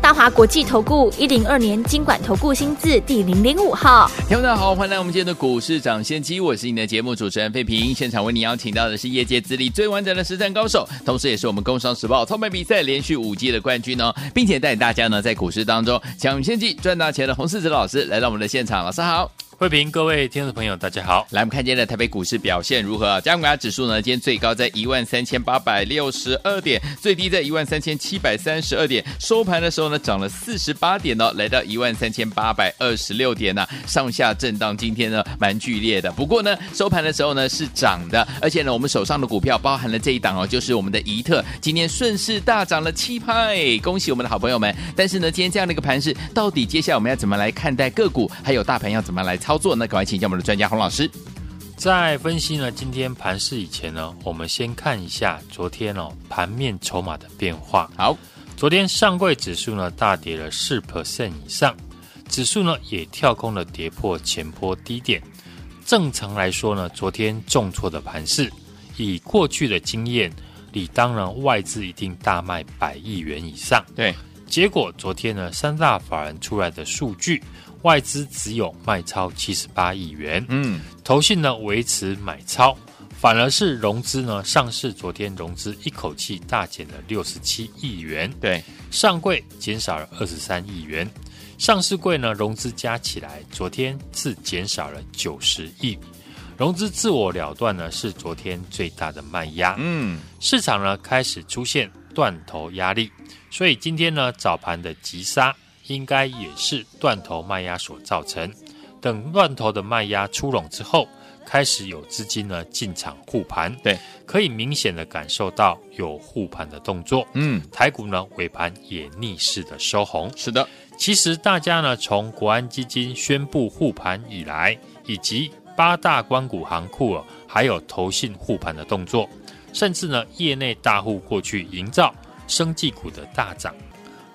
大华国际投顾一零二年金管投顾新字第零零五号，听众大家好，欢迎来我们今天的股市抢先机，我是你的节目主持人费平，现场为你邀请到的是业界资历最完整的实战高手，同时也是我们工商时报操盘比赛连续五季的冠军哦，并且带领大家呢在股市当中抢先机赚大钱的洪世哲老师来到我们的现场，老师好。慧平，各位听众朋友，大家好。来，我们看今天的台北股市表现如何啊？加权指数呢？今天最高在一万三千八百六十二点，最低在一万三千七百三十二点。收盘的时候呢，涨了四十八点哦，来到一万三千八百二十六点呢、啊，上下震荡。今天呢，蛮剧烈的。不过呢，收盘的时候呢是涨的，而且呢，我们手上的股票包含了这一档哦，就是我们的宜特，今天顺势大涨了七派，恭喜我们的好朋友们。但是呢，今天这样的一个盘势，到底接下来我们要怎么来看待个股，还有大盘要怎么来操作那？赶快请教我们的专家洪老师。在分析呢今天盘市以前呢，我们先看一下昨天哦盘面筹码的变化。好，昨天上柜指数呢大跌了四 percent 以上，指数呢也跳空了跌破前波低点。正常来说呢，昨天重挫的盘市，以过去的经验，理当然外资一定大卖百亿元以上。对，结果昨天呢三大法人出来的数据。外资只有卖超七十八亿元，嗯，投信呢维持买超，反而是融资呢，上市昨天融资一口气大减了六十七亿元，对，上柜减少了二十三亿元，上市柜呢融资加起来昨天是减少了九十亿，融资自我了断呢是昨天最大的卖压，嗯，市场呢开始出现断头压力，所以今天呢早盘的急杀。应该也是断头卖压所造成。等断头的卖压出笼之后，开始有资金呢进场护盘。对，可以明显的感受到有护盘的动作。嗯，台股呢尾盘也逆势的收红。是的，其实大家呢从国安基金宣布护盘以来，以及八大关股行库还有投信护盘的动作，甚至呢业内大户过去营造生技股的大涨。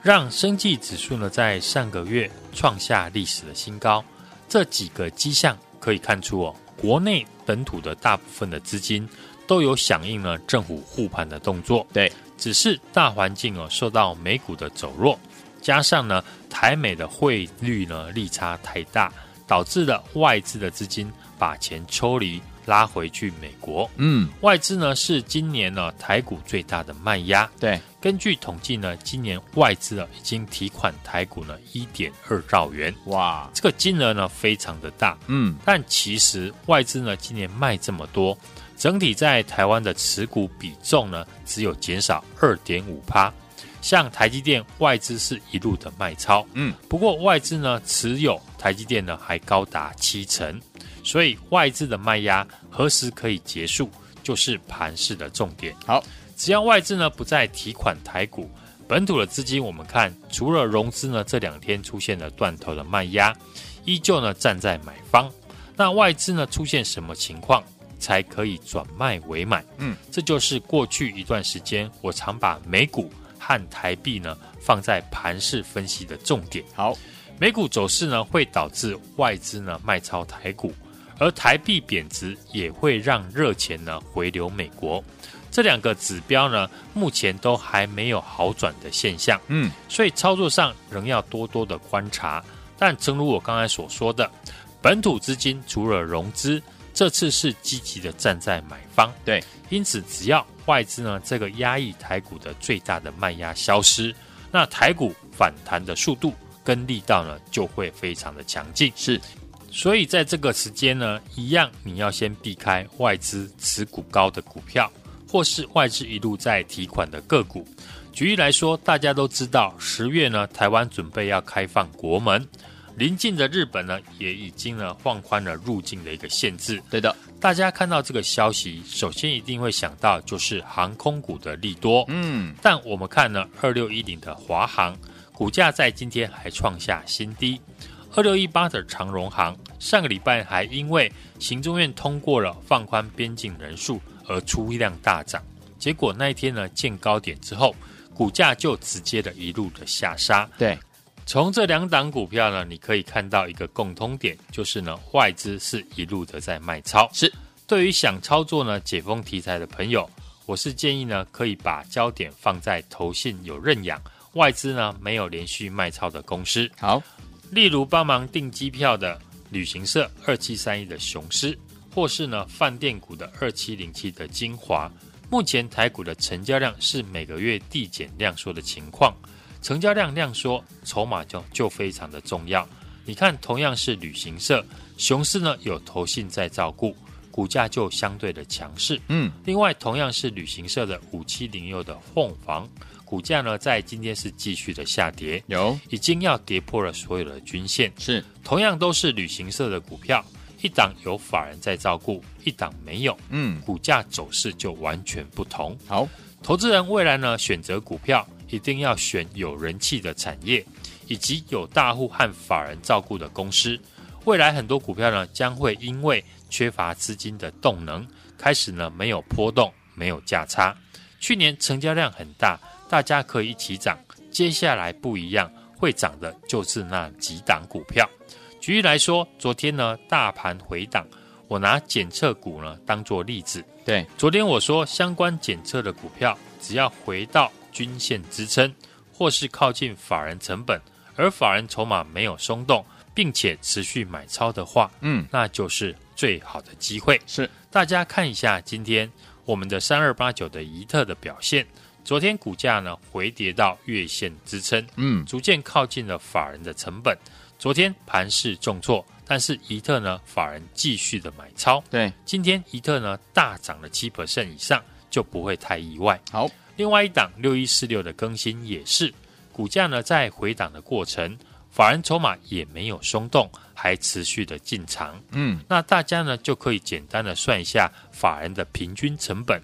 让生技指数呢在上个月创下历史的新高，这几个迹象可以看出哦，国内本土的大部分的资金都有响应了政府护盘的动作。对，只是大环境哦受到美股的走弱，加上呢台美的汇率呢利差太大，导致了外资的资金把钱抽离。拉回去美国，嗯，外资呢是今年呢台股最大的卖压。对，根据统计呢，今年外资呢已经提款台股呢一点二兆元，哇，这个金额呢非常的大，嗯，但其实外资呢今年卖这么多，整体在台湾的持股比重呢只有减少二点五趴，像台积电外资是一路的卖超，嗯，不过外资呢持有台积电呢还高达七成。所以外资的卖压何时可以结束，就是盘市的重点。好，只要外资呢不再提款台股，本土的资金我们看，除了融资呢这两天出现了断头的卖压，依旧呢站在买方。那外资呢出现什么情况才可以转卖为买？嗯，这就是过去一段时间我常把美股和台币呢放在盘势分析的重点。好，美股走势呢会导致外资呢卖超台股。而台币贬值也会让热钱呢回流美国，这两个指标呢目前都还没有好转的现象，嗯，所以操作上仍要多多的观察。但正如我刚才所说的，本土资金除了融资，这次是积极的站在买方，对，因此只要外资呢这个压抑台股的最大的卖压消失，那台股反弹的速度跟力道呢就会非常的强劲，是。所以在这个时间呢，一样你要先避开外资持股高的股票，或是外资一路在提款的个股。举例来说，大家都知道，十月呢，台湾准备要开放国门，邻近的日本呢，也已经呢放宽了入境的一个限制。对的，大家看到这个消息，首先一定会想到就是航空股的利多。嗯，但我们看呢，二六一零的华航股价在今天还创下新低。二六一八的长荣行上个礼拜还因为行政院通过了放宽边境人数而出量大涨，结果那一天呢见高点之后，股价就直接的一路的下杀。对，从这两档股票呢，你可以看到一个共通点，就是呢外资是一路的在卖超。是，对于想操作呢解封题材的朋友，我是建议呢可以把焦点放在投信有认养。外资呢没有连续卖超的公司，好，例如帮忙订机票的旅行社二七三一的雄狮，或是呢饭店股的二七零七的精华。目前台股的成交量是每个月递减量缩的情况，成交量量缩，筹码就就非常的重要。你看，同样是旅行社，雄狮呢有投信在照顾，股价就相对的强势。嗯，另外同样是旅行社的五七零六的凤凰。股价呢，在今天是继续的下跌，有已经要跌破了所有的均线。是，同样都是旅行社的股票，一档有法人在照顾，一档没有。嗯，股价走势就完全不同。好，投资人未来呢，选择股票一定要选有人气的产业，以及有大户和法人照顾的公司。未来很多股票呢，将会因为缺乏资金的动能，开始呢没有波动，没有价差。去年成交量很大。大家可以一起涨，接下来不一样，会涨的就是那几档股票。举例来说，昨天呢大盘回档，我拿检测股呢当做例子。对，昨天我说相关检测的股票，只要回到均线支撑，或是靠近法人成本，而法人筹码没有松动，并且持续买超的话，嗯，那就是最好的机会。是，大家看一下今天我们的三二八九的怡特的表现。昨天股价呢回跌到月线支撑，嗯，逐渐靠近了法人的成本。昨天盘势重挫，但是怡特呢法人继续的买超，对，今天怡特呢大涨了七 percent 以上，就不会太意外。好，另外一档六一四六的更新也是，股价呢在回档的过程，法人筹码也没有松动，还持续的进场，嗯，那大家呢就可以简单的算一下法人的平均成本。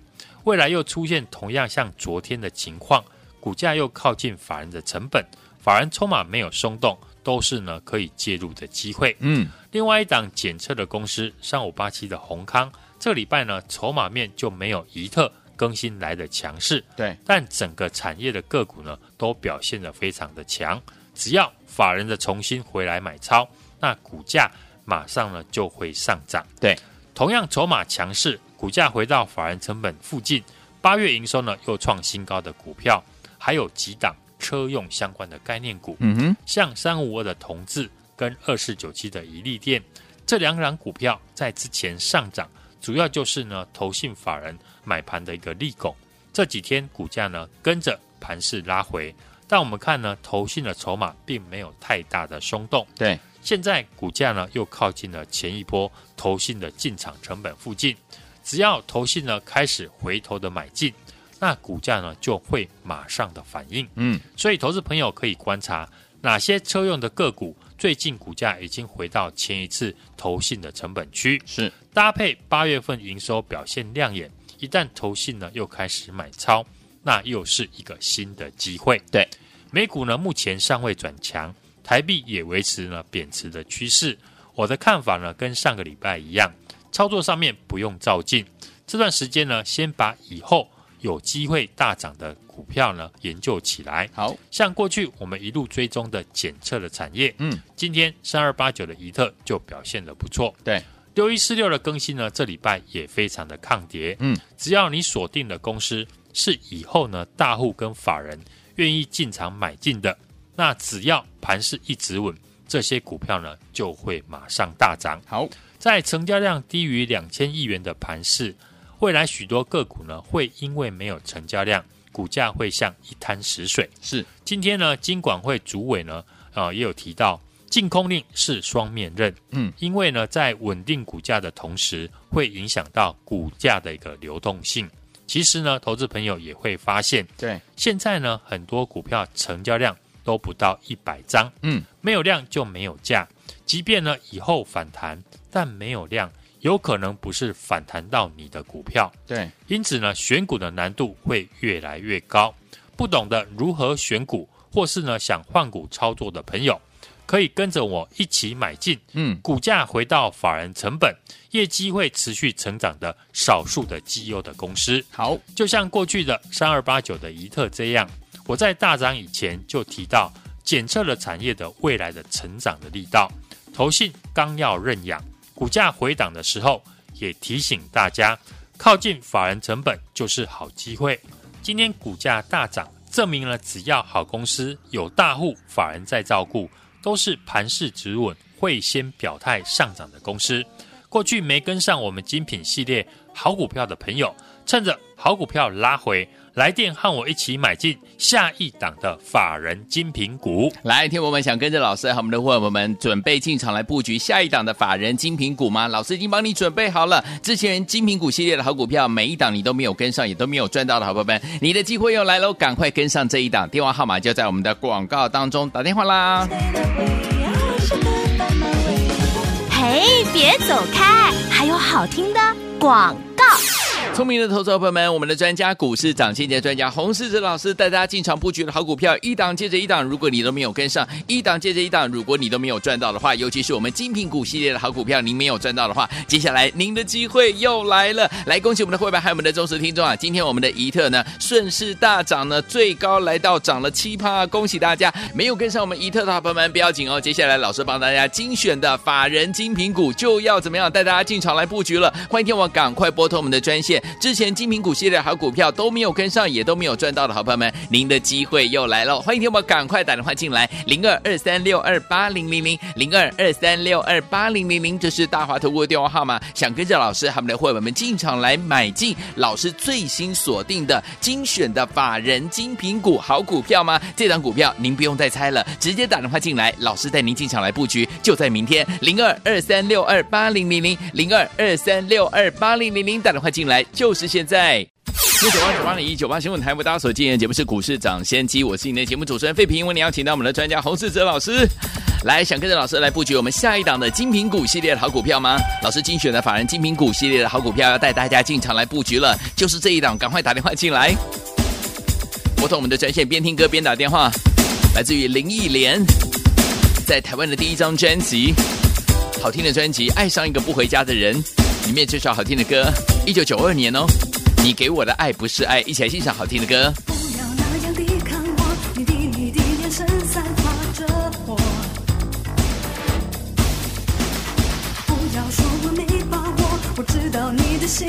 未来又出现同样像昨天的情况，股价又靠近法人的成本，法人筹码没有松动，都是呢可以介入的机会。嗯，另外一档检测的公司三五八七的宏康，这个礼拜呢筹码面就没有一特更新来的强势。对，但整个产业的个股呢都表现得非常的强，只要法人的重新回来买超，那股价马上呢就会上涨。对，同样筹码强势。股价回到法人成本附近，八月营收呢又创新高的股票，还有几档车用相关的概念股，嗯哼，像三五二的同志跟二四九七的宜利电这两档股票在之前上涨，主要就是呢投信法人买盘的一个利拱，这几天股价呢跟着盘势拉回，但我们看呢投信的筹码并没有太大的松动，对，现在股价呢又靠近了前一波投信的进场成本附近。只要投信呢开始回头的买进，那股价呢就会马上的反应。嗯，所以投资朋友可以观察哪些车用的个股最近股价已经回到前一次投信的成本区，是。搭配八月份营收表现亮眼，一旦投信呢又开始买超，那又是一个新的机会。对，美股呢目前尚未转强，台币也维持了贬值的趋势。我的看法呢跟上个礼拜一样。操作上面不用照进，这段时间呢，先把以后有机会大涨的股票呢研究起来。好像过去我们一路追踪的检测的产业，嗯，今天三二八九的怡特就表现的不错。对，六一四六的更新呢，这礼拜也非常的抗跌。嗯，只要你锁定了公司是以后呢大户跟法人愿意进场买进的，那只要盘势一直稳，这些股票呢就会马上大涨。好。在成交量低于两千亿元的盘势，未来许多个股呢会因为没有成交量，股价会像一滩死水。是，今天呢，金管会主委呢啊、呃、也有提到，净空令是双面刃。嗯，因为呢在稳定股价的同时，会影响到股价的一个流动性。其实呢，投资朋友也会发现，对，现在呢很多股票成交量都不到一百张。嗯，没有量就没有价。即便呢以后反弹，但没有量，有可能不是反弹到你的股票。对，因此呢选股的难度会越来越高。不懂得如何选股，或是呢想换股操作的朋友，可以跟着我一起买进，嗯，股价回到法人成本，业绩会持续成长的少数的绩优的公司。好，就像过去的三二八九的怡特这样，我在大涨以前就提到，检测了产业的未来的成长的力道，投信刚要认养，股价回档的时候，也提醒大家，靠近法人成本就是好机会。今天股价大涨，证明了只要好公司有大户法人在照顾，都是盘势止稳，会先表态上涨的公司。过去没跟上我们精品系列好股票的朋友，趁着好股票拉回，来电和我一起买进下一档的法人精品股。来，听我们想跟着老师和我们的伙伴们准备进场来布局下一档的法人精品股吗？老师已经帮你准备好了。之前精品股系列的好股票，每一档你都没有跟上，也都没有赚到的好朋友们，你的机会又来喽！赶快跟上这一档，电话号码就在我们的广告当中，打电话啦。嘿，别走开，还有好听的广告。聪明的投资者朋友们，我们的专家股市涨先机专家洪世哲老师带大家进场布局的好股票，一档接着一档。如果你都没有跟上，一档接着一档，如果你都没有赚到的话，尤其是我们精品股系列的好股票，您没有赚到的话，接下来您的机会又来了。来，恭喜我们的会员还有我们的忠实听众啊！今天我们的宜特呢顺势大涨呢，最高来到涨了七趴，恭喜大家！没有跟上我们宜特的好朋友们不要紧哦，接下来老师帮大家精选的法人精品股就要怎么样带大家进场来布局了。欢迎听我赶快拨通我们的专线。之前精品股系列好股票都没有跟上，也都没有赚到的好朋友们，您的机会又来了！欢迎听我赶快打电话进来，零二二三六二八零零零零二二三六二八零零零，这是大华投顾的电话号码。想跟着老师他们的伙伴们进场来买进老师最新锁定的精选的法人精品股好股票吗？这档股票您不用再猜了，直接打电话进来，老师带您进场来布局，就在明天零二二三六二八零零零零二二三六二八零零零打电话进来。就是现在，九八九八零一九八新闻台为大家所进行的节目是股市涨先机，我是你的节目主持人费平，为你邀请到我们的专家洪世哲老师来，想跟着老师来布局我们下一档的精品股系列的好股票吗？老师精选的法人精品股系列的好股票要带大家进场来布局了，就是这一档，赶快打电话进来，拨通我们的专线，边听歌边打电话，来自于林忆莲在台湾的第一张专辑，好听的专辑《爱上一个不回家的人》。里面这首好听的歌，一九九二年哦，你给我的爱不是爱，一起来欣赏好听的歌。不要那样的看我，你的一滴眼神散发着火。不要说我没把握，我知道你的心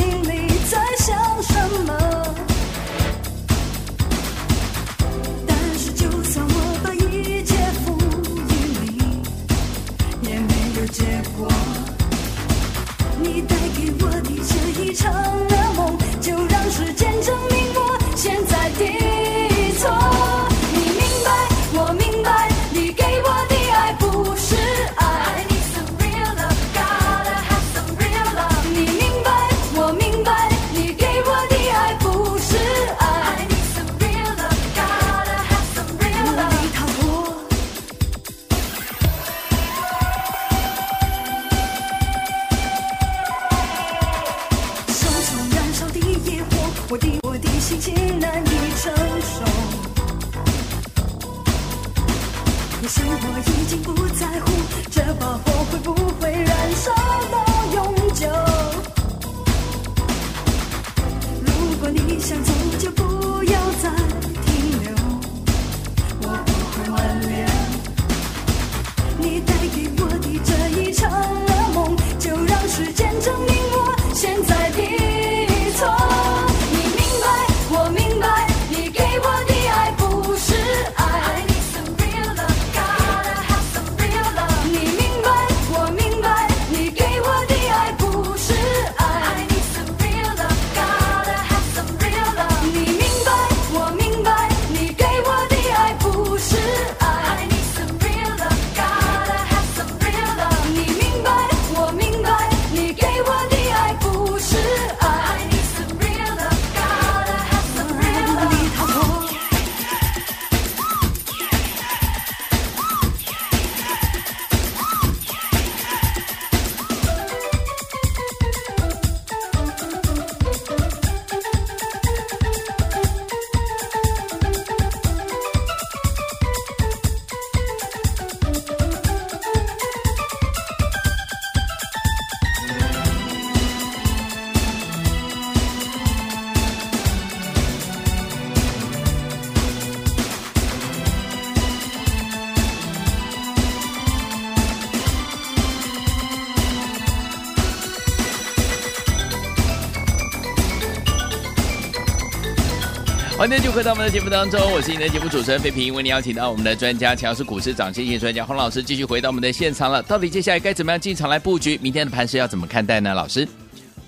欢迎就回到我们的节目当中，我是你的节目主持人费平，为您邀请到我们的专家，强势股市长谢谢专家洪老师，继续回到我们的现场了。到底接下来该怎么样进场来布局？明天的盘势要怎么看待呢？老师，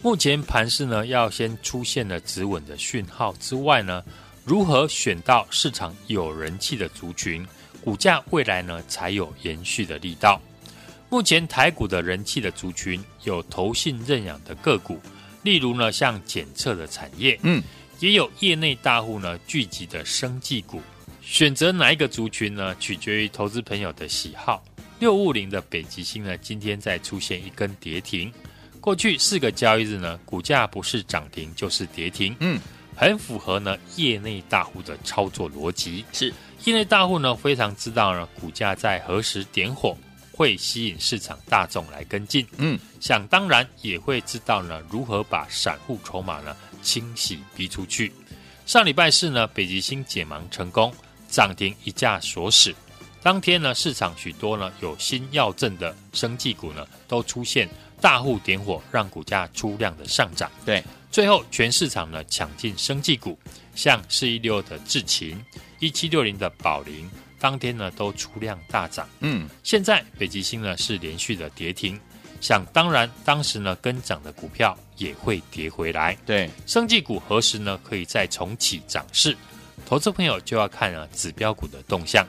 目前盘势呢，要先出现了止稳的讯号之外呢，如何选到市场有人气的族群，股价未来呢才有延续的力道？目前台股的人气的族群有投信认养的个股，例如呢像检测的产业，嗯。也有业内大户呢聚集的生技股，选择哪一个族群呢？取决于投资朋友的喜好。六五零的北极星呢，今天再出现一根跌停。过去四个交易日呢，股价不是涨停就是跌停，嗯，很符合呢业内大户的操作逻辑。是业内大户呢非常知道呢股价在何时点火会吸引市场大众来跟进，嗯，想当然也会知道呢如何把散户筹码呢。清洗逼出去。上礼拜四呢，北极星解盲成功，涨停一价锁死。当天呢，市场许多呢有新药证的生技股呢，都出现大户点火，让股价出量的上涨。对，最后全市场呢抢进生技股，像四一六的智勤、一七六零的宝林，当天呢都出量大涨。嗯，现在北极星呢是连续的跌停。想当然，当时呢跟涨的股票也会跌回来。对，生技股何时呢可以再重启涨势？投资朋友就要看啊指标股的动向。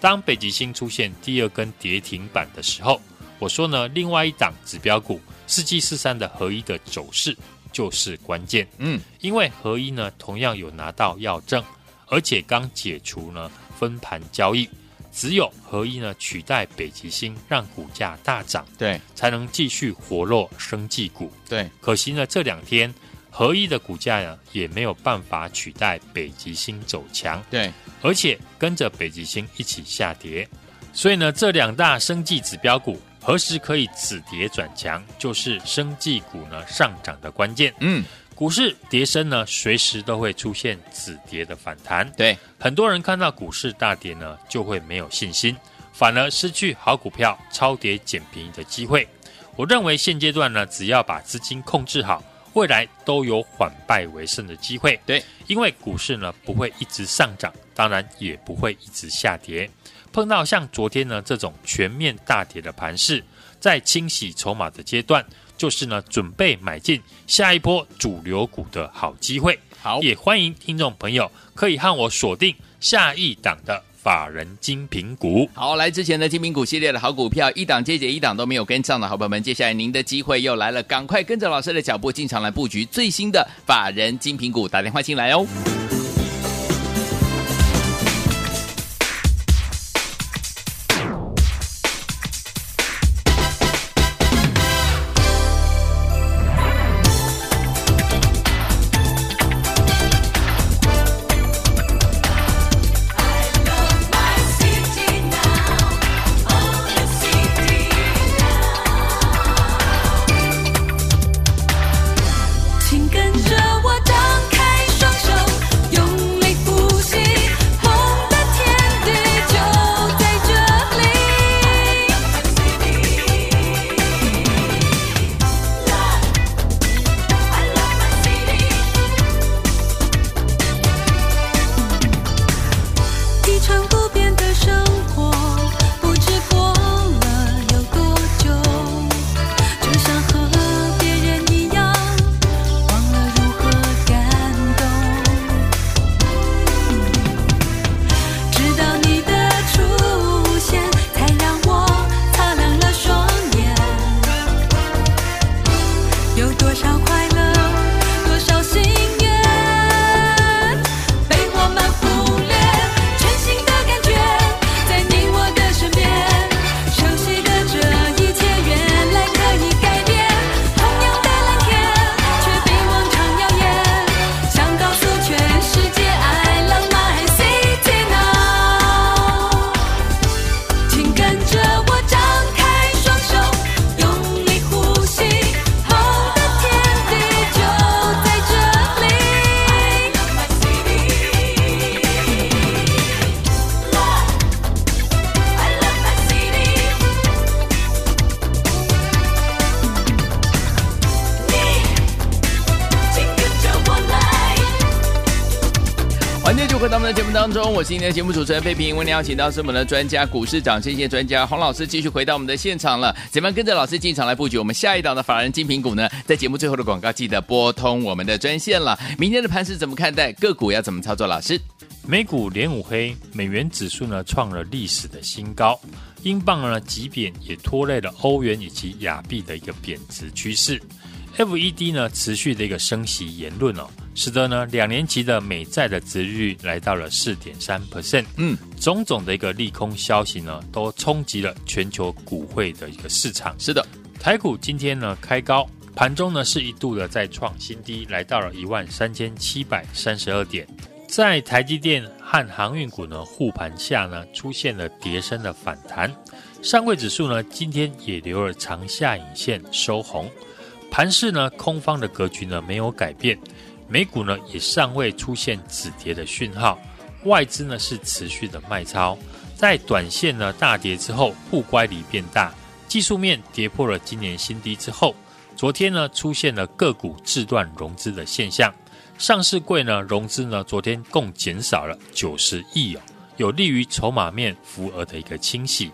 当北极星出现第二根跌停板的时候，我说呢，另外一档指标股四七四三的合一的走势就是关键。嗯，因为合一呢同样有拿到药证，而且刚解除呢分盘交易。只有合一呢取代北极星，让股价大涨，对，才能继续活络生技股。对，可惜呢这两天合一的股价呢也没有办法取代北极星走强，对，而且跟着北极星一起下跌。所以呢这两大生技指标股何时可以止跌转强，就是生技股呢上涨的关键。嗯。股市跌升呢，随时都会出现止跌的反弹。对，很多人看到股市大跌呢，就会没有信心，反而失去好股票超跌捡便宜的机会。我认为现阶段呢，只要把资金控制好，未来都有反败为胜的机会。对，因为股市呢不会一直上涨，当然也不会一直下跌。碰到像昨天呢这种全面大跌的盘势，在清洗筹码的阶段。就是呢，准备买进下一波主流股的好机会。好，也欢迎听众朋友可以和我锁定下一档的法人精品股。好，来之前的精品股系列的好股票，一档接着一档都没有跟上的好朋友们，接下来您的机会又来了，赶快跟着老师的脚步进场来布局最新的法人精品股，打电话进来哦。当中，我是今天的节目主持人费平。为您邀请到是我们的专家股市长这些专家洪老师，继续回到我们的现场了。怎么样跟着老师进场来布局我们下一档的法人精品股呢？在节目最后的广告，记得拨通我们的专线了。明天的盘势怎么看待？个股要怎么操作？老师，美股连五黑，美元指数呢创了历史的新高，英镑呢急贬也拖累了欧元以及亚币的一个贬值趋势。FED 呢持续的一个升息言论哦，使得呢两年期的美债的殖利率来到了四点三 percent。嗯，种种的一个利空消息呢，都冲击了全球股汇的一个市场。是的，台股今天呢开高，盘中呢是一度的再创新低，来到了一万三千七百三十二点。在台积电和航运股呢护盘下呢，出现了跌升的反弹。上柜指数呢今天也留了长下影线收红。盘势呢，空方的格局呢没有改变，美股呢也尚未出现止跌的讯号，外资呢是持续的卖超，在短线呢大跌之后，不乖离变大，技术面跌破了今年新低之后，昨天呢出现了个股自断融资的现象，上市柜呢融资呢昨天共减少了九十亿哦，有利于筹码面浮额的一个清洗。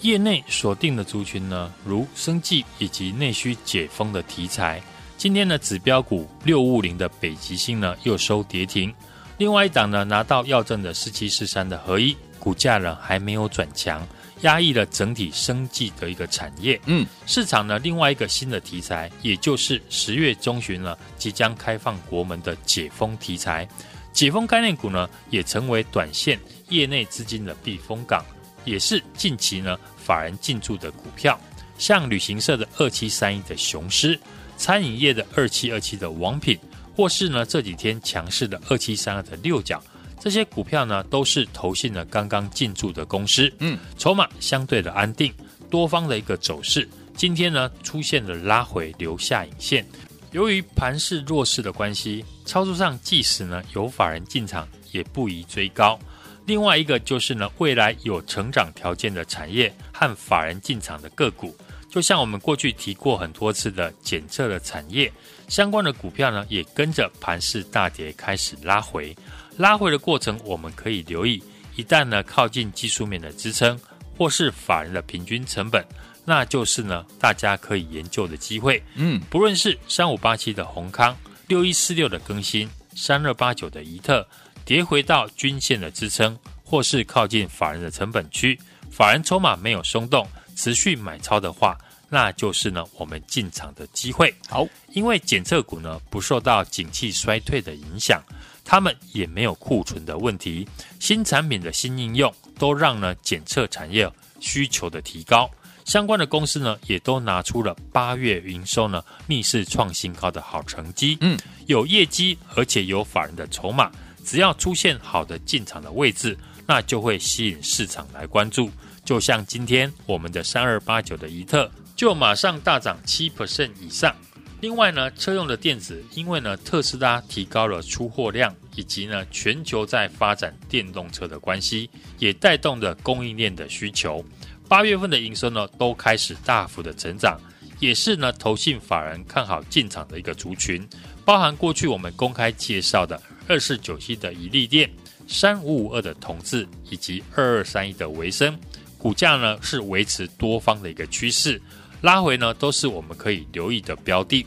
业内锁定的族群呢，如生计以及内需解封的题材。今天的指标股六五零的北极星呢，又收跌停。另外一档呢，拿到要证的四七四三的合一，股价呢还没有转强，压抑了整体生计的一个产业。嗯，市场呢另外一个新的题材，也就是十月中旬呢即将开放国门的解封题材。解封概念股呢，也成为短线业内资金的避风港。也是近期呢法人进驻的股票，像旅行社的二七三一的雄狮，餐饮业的二七二七的王品，或是呢这几天强势的二七三二的六角，这些股票呢都是投信呢刚刚进驻的公司，嗯，筹码相对的安定，多方的一个走势，今天呢出现了拉回留下影线，由于盘势弱势的关系，操作上即使呢有法人进场，也不宜追高。另外一个就是呢，未来有成长条件的产业和法人进场的个股，就像我们过去提过很多次的检测的产业相关的股票呢，也跟着盘势大跌开始拉回。拉回的过程我们可以留意，一旦呢靠近技术面的支撑或是法人的平均成本，那就是呢大家可以研究的机会。嗯，不论是三五八七的宏康、六一四六的更新、三二八九的宜特。跌回到均线的支撑，或是靠近法人的成本区，法人筹码没有松动，持续买超的话，那就是呢我们进场的机会。好，因为检测股呢不受到景气衰退的影响，他们也没有库存的问题，新产品的新应用都让呢检测产业需求的提高，相关的公司呢也都拿出了八月营收呢逆势创新高的好成绩。嗯，有业绩，而且有法人的筹码。只要出现好的进场的位置，那就会吸引市场来关注。就像今天我们的三二八九的宜特，就马上大涨七 percent 以上。另外呢，车用的电子，因为呢特斯拉提高了出货量，以及呢全球在发展电动车的关系，也带动了供应链的需求。八月份的营收呢都开始大幅的成长，也是呢投信法人看好进场的一个族群，包含过去我们公开介绍的。二四九七的怡利电，三五五二的同志，以及二二三一的维生，股价呢是维持多方的一个趋势，拉回呢都是我们可以留意的标的。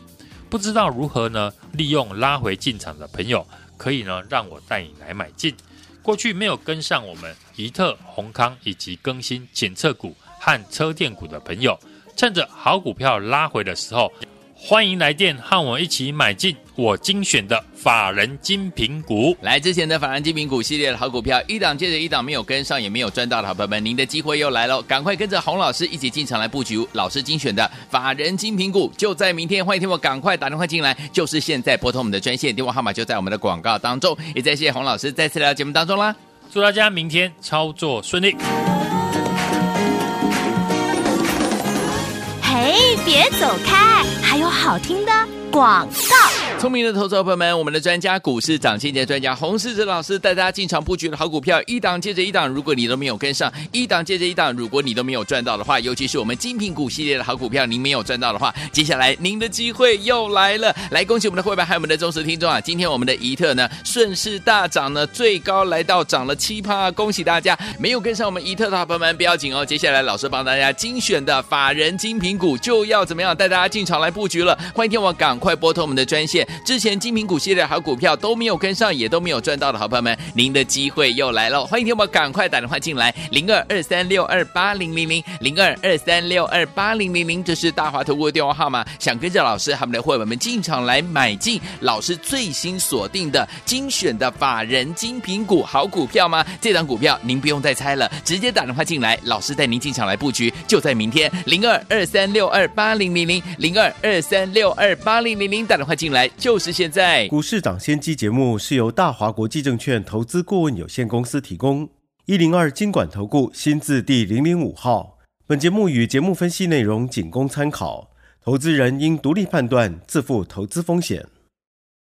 不知道如何呢利用拉回进场的朋友，可以呢让我带你来买进。过去没有跟上我们宜特、宏康以及更新检测股和车电股的朋友，趁着好股票拉回的时候。欢迎来电和我一起买进我精选的法人精品股。来之前的法人精品股系列的好股票，一档接着一档，没有跟上也没有赚到的好朋友们，您的机会又来了，赶快跟着洪老师一起进场来布局老师精选的法人精品股，就在明天。欢迎听我赶快打电话进来，就是现在拨通我们的专线电话号码，就在我们的广告当中。也再谢谢洪老师再次来到节目当中啦，祝大家明天操作顺利。嘿，别走开，还好听的广告。聪明的投资者朋友们，我们的专家股市涨先机专家洪世哲老师带大家进场布局的好股票，一档接着一档。如果你都没有跟上，一档接着一档，如果你都没有赚到的话，尤其是我们精品股系列的好股票，您没有赚到的话，接下来您的机会又来了。来，恭喜我们的会员还有我们的忠实听众啊！今天我们的宜特呢顺势大涨呢，最高来到涨了七趴，恭喜大家！没有跟上我们宜特的好朋友们不要紧哦，接下来老师帮大家精选的法人精品股就要怎么样带大家进场来布局了。欢迎听我赶快拨通我们的专线，之前精品股系列好股票都没有跟上，也都没有赚到的好朋友们，您的机会又来了。欢迎听我赶快打电话进来，零二二三六二八零零零零二二三六二八零零零，这是大华投顾的电话号码。想跟着老师他们的会员们进场来买进老师最新锁定的精选的法人精品股好股票吗？这档股票您不用再猜了，直接打电话进来，老师带您进场来布局，就在明天零二二三六二八零零零零二二三六二八零零零打电话进来，就是现在。股市涨先机节目是由大华国际证券投资顾问有限公司提供，一零二经管投顾新字第零零五号。本节目与节目分析内容仅供参考，投资人应独立判断，自负投资风险。